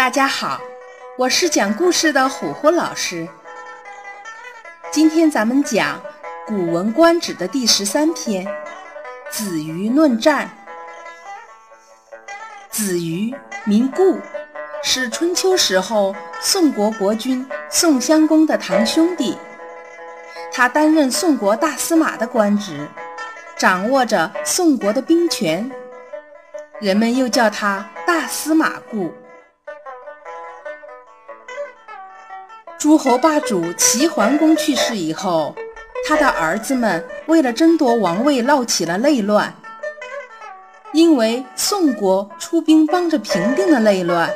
大家好，我是讲故事的虎虎老师。今天咱们讲《古文观止》的第十三篇《子鱼论战》。子鱼名固，是春秋时候宋国国君宋襄公的堂兄弟。他担任宋国大司马的官职，掌握着宋国的兵权，人们又叫他大司马固。诸侯霸主齐桓公去世以后，他的儿子们为了争夺王位闹起了内乱。因为宋国出兵帮着平定了内乱，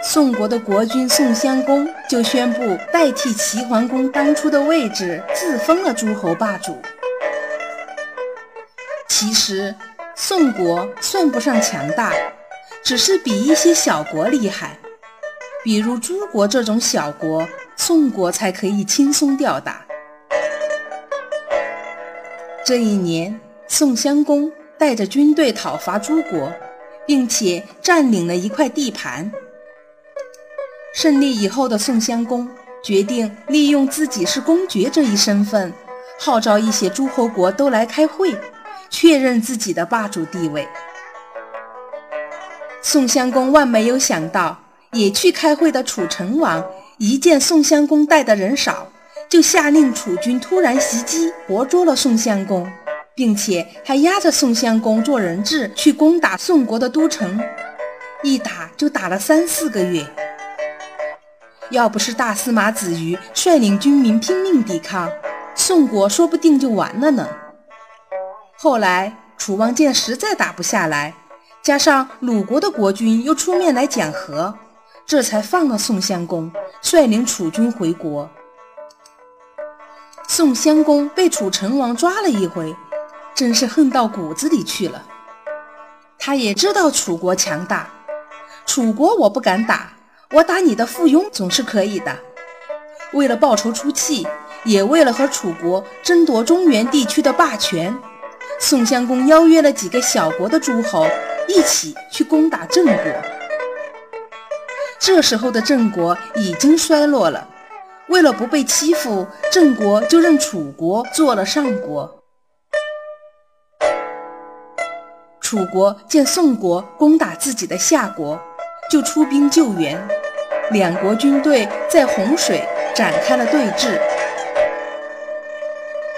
宋国的国君宋襄公就宣布代替齐桓公当初的位置，自封了诸侯霸主。其实宋国算不上强大，只是比一些小国厉害，比如诸国这种小国。宋国才可以轻松吊打。这一年，宋襄公带着军队讨伐诸国，并且占领了一块地盘。胜利以后的宋襄公决定利用自己是公爵这一身份，号召一些诸侯国都来开会，确认自己的霸主地位。宋襄公万没有想到，也去开会的楚成王。一见宋襄公带的人少，就下令楚军突然袭击，活捉了宋襄公，并且还押着宋襄公做人质去攻打宋国的都城，一打就打了三四个月。要不是大司马子瑜率领军民拼命抵抗，宋国说不定就完了呢。后来楚王见实在打不下来，加上鲁国的国君又出面来讲和。这才放了宋襄公，率领楚军回国。宋襄公被楚成王抓了一回，真是恨到骨子里去了。他也知道楚国强大，楚国我不敢打，我打你的附庸总是可以的。为了报仇出气，也为了和楚国争夺中原地区的霸权，宋襄公邀约了几个小国的诸侯，一起去攻打郑国。这时候的郑国已经衰落了，为了不被欺负，郑国就认楚国做了上国。楚国见宋国攻打自己的下国，就出兵救援，两国军队在洪水展开了对峙。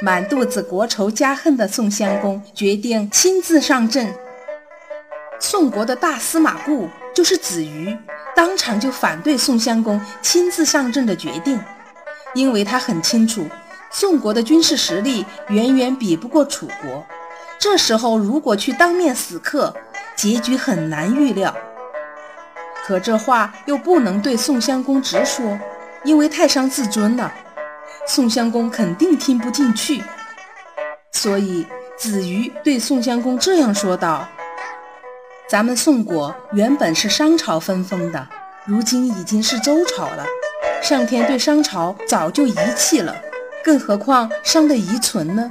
满肚子国仇家恨的宋襄公决定亲自上阵。宋国的大司马固就是子瑜。当场就反对宋襄公亲自上阵的决定，因为他很清楚宋国的军事实力远远比不过楚国。这时候如果去当面死磕，结局很难预料。可这话又不能对宋襄公直说，因为太伤自尊了，宋襄公肯定听不进去。所以子瑜对宋襄公这样说道。咱们宋国原本是商朝分封的，如今已经是周朝了。上天对商朝早就遗弃了，更何况商的遗存呢？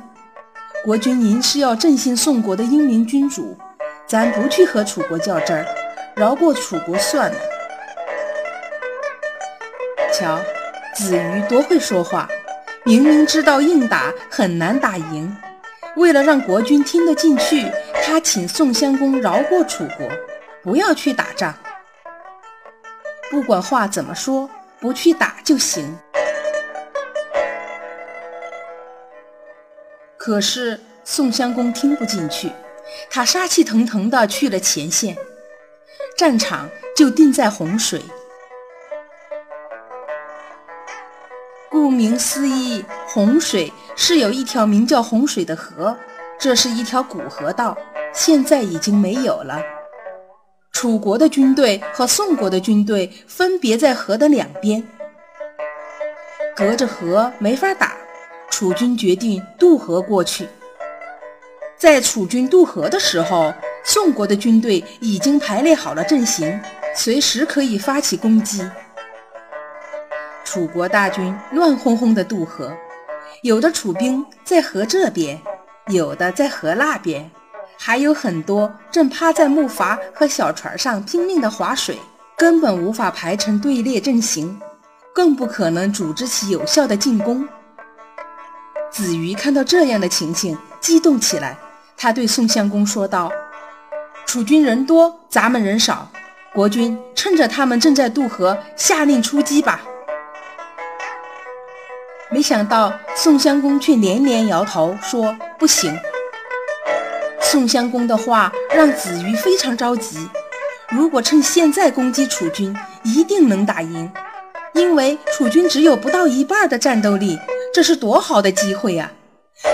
国君您是要振兴宋国的英明君主，咱不去和楚国较真儿，饶过楚国算了。瞧，子瑜多会说话，明明知道硬打很难打赢，为了让国君听得进去。他请宋襄公饶过楚国，不要去打仗。不管话怎么说，不去打就行。可是宋襄公听不进去，他杀气腾腾地去了前线，战场就定在洪水。顾名思义，洪水是有一条名叫洪水的河，这是一条古河道。现在已经没有了。楚国的军队和宋国的军队分别在河的两边，隔着河没法打。楚军决定渡河过去。在楚军渡河的时候，宋国的军队已经排列好了阵型，随时可以发起攻击。楚国大军乱哄哄地渡河，有的楚兵在河这边，有的在河那边。还有很多正趴在木筏和小船上拼命的划水，根本无法排成队列阵型，更不可能组织起有效的进攻。子瑜看到这样的情形，激动起来，他对宋襄公说道：“楚军人多，咱们人少，国君趁着他们正在渡河，下令出击吧。”没想到宋襄公却连连摇头说：“不行。”宋襄公的话让子瑜非常着急。如果趁现在攻击楚军，一定能打赢，因为楚军只有不到一半的战斗力，这是多好的机会呀！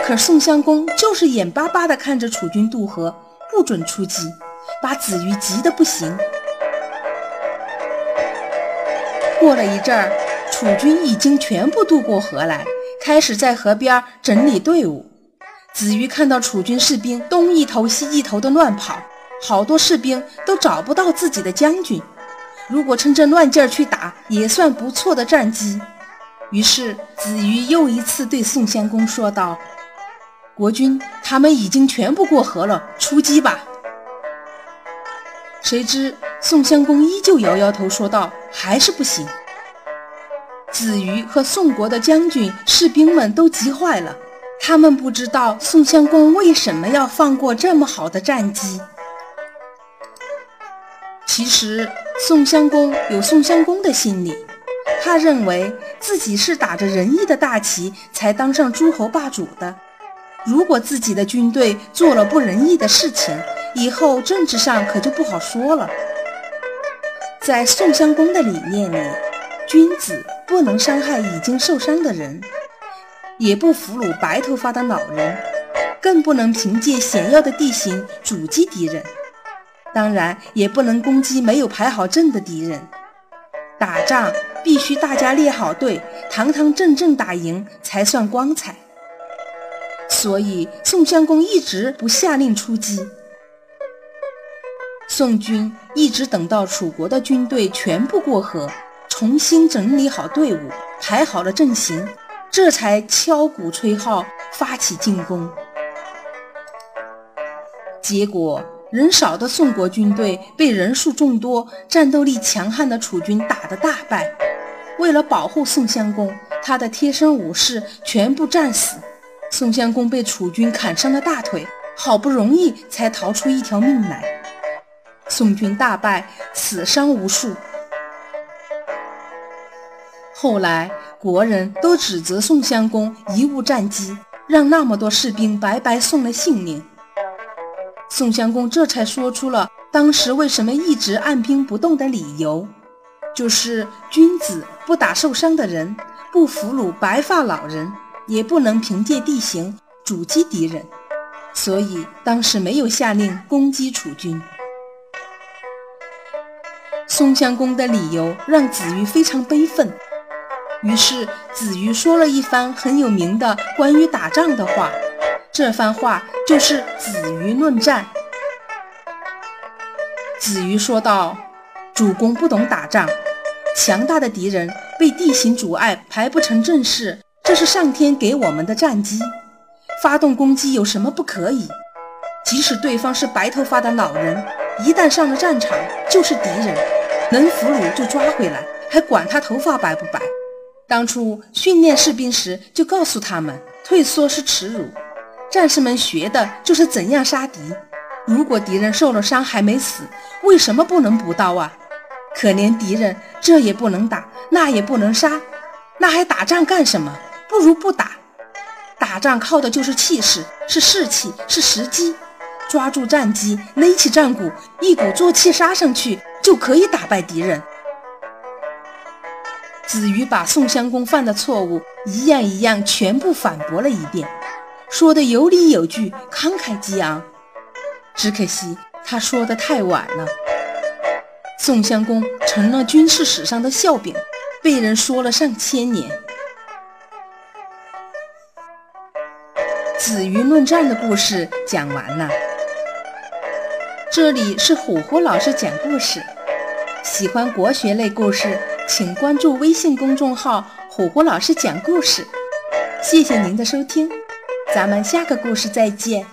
可宋襄公就是眼巴巴地看着楚军渡河，不准出击，把子瑜急得不行。过了一阵儿。楚军已经全部渡过河来，开始在河边整理队伍。子瑜看到楚军士兵东一头西一头的乱跑，好多士兵都找不到自己的将军。如果趁这乱劲儿去打，也算不错的战机。于是子瑜又一次对宋襄公说道：“国君，他们已经全部过河了，出击吧。”谁知宋襄公依旧摇摇头说道：“还是不行。”子瑜和宋国的将军、士兵们都急坏了，他们不知道宋襄公为什么要放过这么好的战机。其实，宋襄公有宋襄公的心理，他认为自己是打着仁义的大旗才当上诸侯霸主的。如果自己的军队做了不仁义的事情，以后政治上可就不好说了。在宋襄公的理念里，君子。不能伤害已经受伤的人，也不俘虏白头发的老人，更不能凭借险要的地形阻击敌人。当然，也不能攻击没有排好阵的敌人。打仗必须大家列好队，堂堂正正打赢才算光彩。所以，宋襄公一直不下令出击。宋军一直等到楚国的军队全部过河。重新整理好队伍，排好了阵型，这才敲鼓吹号，发起进攻。结果，人少的宋国军队被人数众多、战斗力强悍的楚军打得大败。为了保护宋襄公，他的贴身武士全部战死。宋襄公被楚军砍伤了大腿，好不容易才逃出一条命来。宋军大败，死伤无数。后来，国人都指责宋襄公贻误战机，让那么多士兵白白送了性命。宋襄公这才说出了当时为什么一直按兵不动的理由，就是君子不打受伤的人，不俘虏白发老人，也不能凭借地形阻击敌人，所以当时没有下令攻击楚军。宋襄公的理由让子瑜非常悲愤。于是子瑜说了一番很有名的关于打仗的话，这番话就是“子瑜论战”。子瑜说道：“主公不懂打仗，强大的敌人被地形阻碍，排不成阵势，这是上天给我们的战机。发动攻击有什么不可以？即使对方是白头发的老人，一旦上了战场就是敌人，能俘虏就抓回来，还管他头发白不白？”当初训练士兵时，就告诉他们退缩是耻辱。战士们学的就是怎样杀敌。如果敌人受了伤还没死，为什么不能补刀啊？可怜敌人，这也不能打，那也不能杀，那还打仗干什么？不如不打。打仗靠的就是气势，是士气，是时机。抓住战机，勒起战鼓，一鼓作气杀上去，就可以打败敌人。子瑜把宋襄公犯的错误一样一样全部反驳了一遍，说的有理有据，慷慨激昂。只可惜他说的太晚了，宋襄公成了军事史上的笑柄，被人说了上千年。子瑜论战的故事讲完了，这里是虎虎老师讲故事，喜欢国学类故事。请关注微信公众号“虎虎老师讲故事”，谢谢您的收听，咱们下个故事再见。